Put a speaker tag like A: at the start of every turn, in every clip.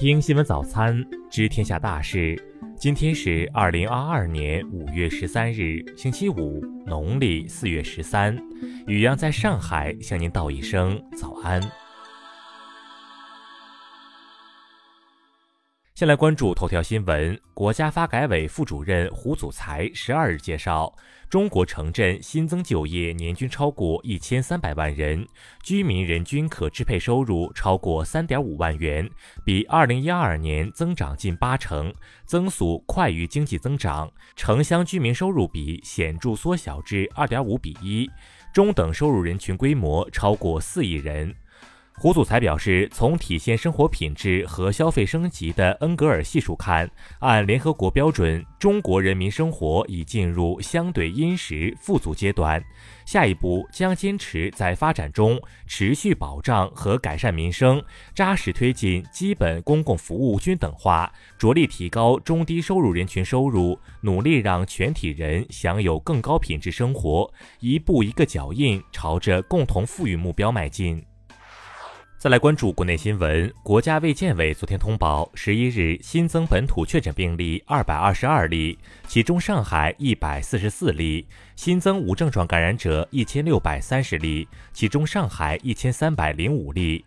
A: 听新闻早餐，知天下大事。今天是二零二二年五月十三日，星期五，农历四月十三。雨阳在上海向您道一声早安。先来关注头条新闻。国家发改委副主任胡祖才十二日介绍，中国城镇新增就业年均超过一千三百万人，居民人均可支配收入超过三点五万元，比二零一二年增长近八成，增速快于经济增长。城乡居民收入比显著缩小至二点五比一，中等收入人群规模超过四亿人。胡祖才表示，从体现生活品质和消费升级的恩格尔系数看，按联合国标准，中国人民生活已进入相对殷实富足阶段。下一步将坚持在发展中持续保障和改善民生，扎实推进基本公共服务均等化，着力提高中低收入人群收入，努力让全体人享有更高品质生活，一步一个脚印，朝着共同富裕目标迈进。再来关注国内新闻，国家卫健委昨天通报，十一日新增本土确诊病例二百二十二例，其中上海一百四十四例；新增无症状感染者一千六百三十例，其中上海一千三百零五例。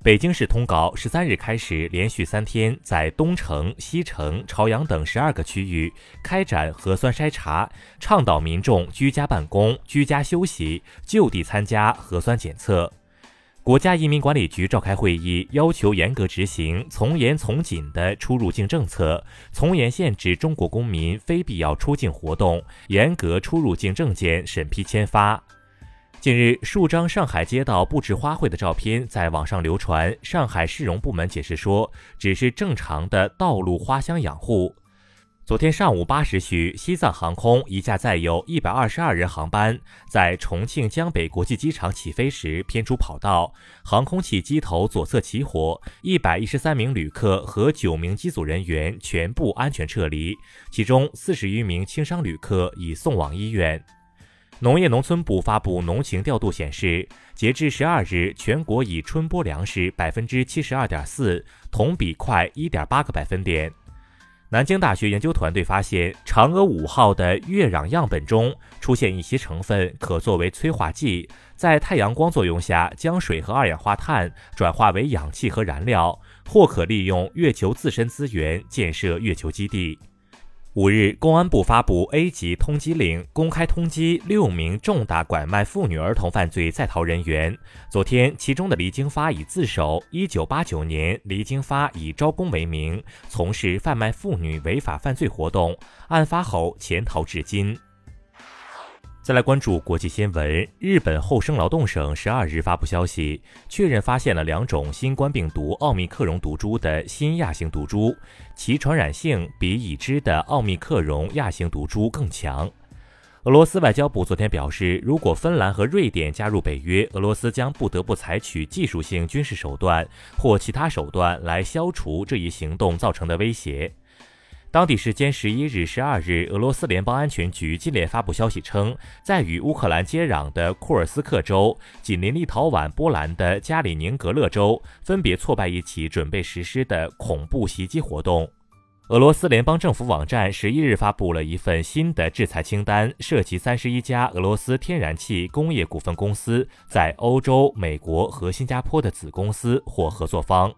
A: 北京市通告，十三日开始连续三天在东城、西城、朝阳等十二个区域开展核酸筛查，倡导民众居家办公、居家休息，就地参加核酸检测。国家移民管理局召开会议，要求严格执行从严从紧的出入境政策，从严限制中国公民非必要出境活动，严格出入境证件审批签发。近日，数张上海街道布置花卉的照片在网上流传，上海市容部门解释说，只是正常的道路花香养护。昨天上午八时许，西藏航空一架载有一百二十二人航班在重庆江北国际机场起飞时偏出跑道，航空器机头左侧起火，一百一十三名旅客和九名机组人员全部安全撤离，其中四十余名轻伤旅客已送往医院。农业农村部发布农情调度显示，截至十二日，全国已春播粮食百分之七十二点四，同比快一点八个百分点。南京大学研究团队发现，嫦娥五号的月壤样本中出现一些成分，可作为催化剂，在太阳光作用下，将水和二氧化碳转化为氧气和燃料，或可利用月球自身资源建设月球基地。五日，公安部发布 A 级通缉令，公开通缉六名重大拐卖妇女儿童犯罪在逃人员。昨天，其中的黎京发已自首。一九八九年，黎京发以招工为名，从事贩卖妇女违法犯罪活动，案发后潜逃至今。再来关注国际新闻，日本厚生劳动省十二日发布消息，确认发现了两种新冠病毒奥密克戎毒株的新亚型毒株，其传染性比已知的奥密克戎亚型毒株更强。俄罗斯外交部昨天表示，如果芬兰和瑞典加入北约，俄罗斯将不得不采取技术性军事手段或其他手段来消除这一行动造成的威胁。当地时间十一日、十二日，俄罗斯联邦安全局接连发布消息称，在与乌克兰接壤的库尔斯克州、紧邻立陶宛、波兰的加里宁格勒州，分别挫败一起准备实施的恐怖袭击活动。俄罗斯联邦政府网站十一日发布了一份新的制裁清单，涉及三十一家俄罗斯天然气工业股份公司在欧洲、美国和新加坡的子公司或合作方。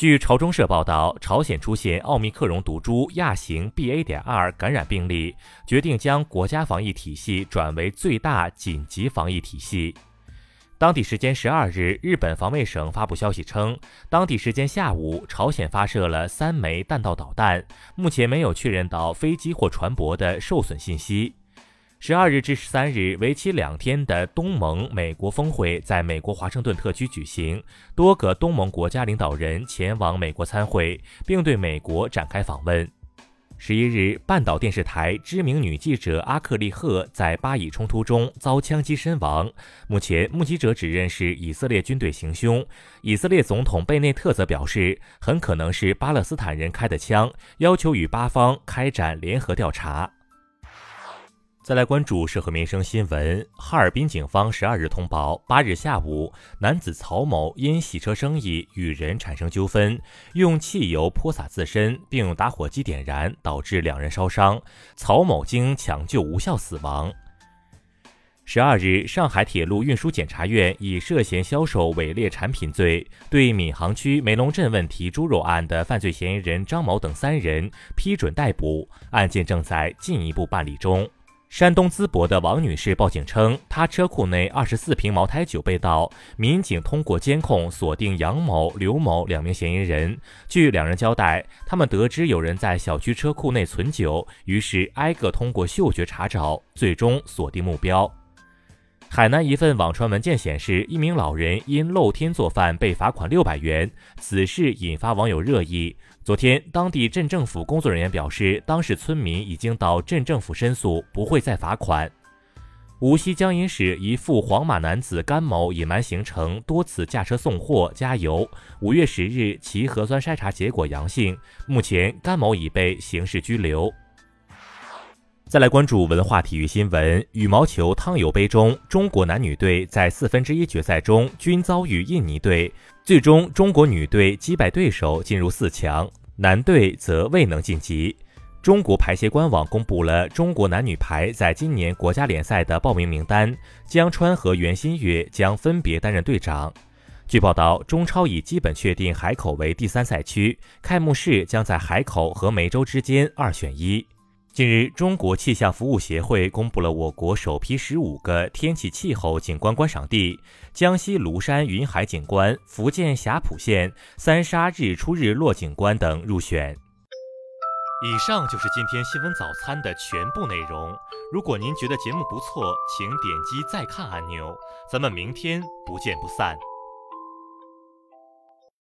A: 据朝中社报道，朝鲜出现奥密克戎毒株亚型 BA. 点二感染病例，决定将国家防疫体系转为最大紧急防疫体系。当地时间十二日，日本防卫省发布消息称，当地时间下午，朝鲜发射了三枚弹道导弹，目前没有确认到飞机或船舶的受损信息。十二日至十三日，为期两天的东盟美国峰会在美国华盛顿特区举行，多个东盟国家领导人前往美国参会，并对美国展开访问。十一日，半岛电视台知名女记者阿克利赫在巴以冲突中遭枪击身亡，目前目击者指认是以色列军队行凶。以色列总统贝内特则表示，很可能是巴勒斯坦人开的枪，要求与巴方开展联合调查。再来关注社会民生新闻。哈尔滨警方十二日通报，八日下午，男子曹某因洗车生意与人产生纠纷，用汽油泼洒自身，并用打火机点燃，导致两人烧伤。曹某经抢救无效死亡。十二日，上海铁路运输检察院以涉嫌销售伪劣产品罪，对闵行区梅龙镇问题猪肉案的犯罪嫌疑人张某等三人批准逮捕，案件正在进一步办理中。山东淄博的王女士报警称，她车库内二十四瓶茅台酒被盗。民警通过监控锁定杨某、刘某两名嫌疑人。据两人交代，他们得知有人在小区车库内存酒，于是挨个通过嗅觉查找，最终锁定目标。海南一份网传文件显示，一名老人因露天做饭被罚款六百元，此事引发网友热议。昨天，当地镇政府工作人员表示，当事村民已经到镇政府申诉，不会再罚款。无锡江阴市一富黄马男子甘某隐瞒行程，多次驾车送货加油。五月十日，其核酸筛查结果阳性，目前甘某已被刑事拘留。再来关注文化体育新闻：羽毛球汤尤杯中，中国男女队在四分之一决赛中均遭遇印尼队，最终中国女队击败对手进入四强，男队则未能晋级。中国排协官网公布了中国男女排在今年国家联赛的报名名单，江川和袁心玥将分别担任队长。据报道，中超已基本确定海口为第三赛区，开幕式将在海口和梅州之间二选一。近日，中国气象服务协会公布了我国首批十五个天气气候景观观赏地，江西庐山云海景观、福建霞浦县三沙日出日落景观等入选。以上就是今天新闻早餐的全部内容。如果您觉得节目不错，请点击再看按钮。咱们明天不见不散。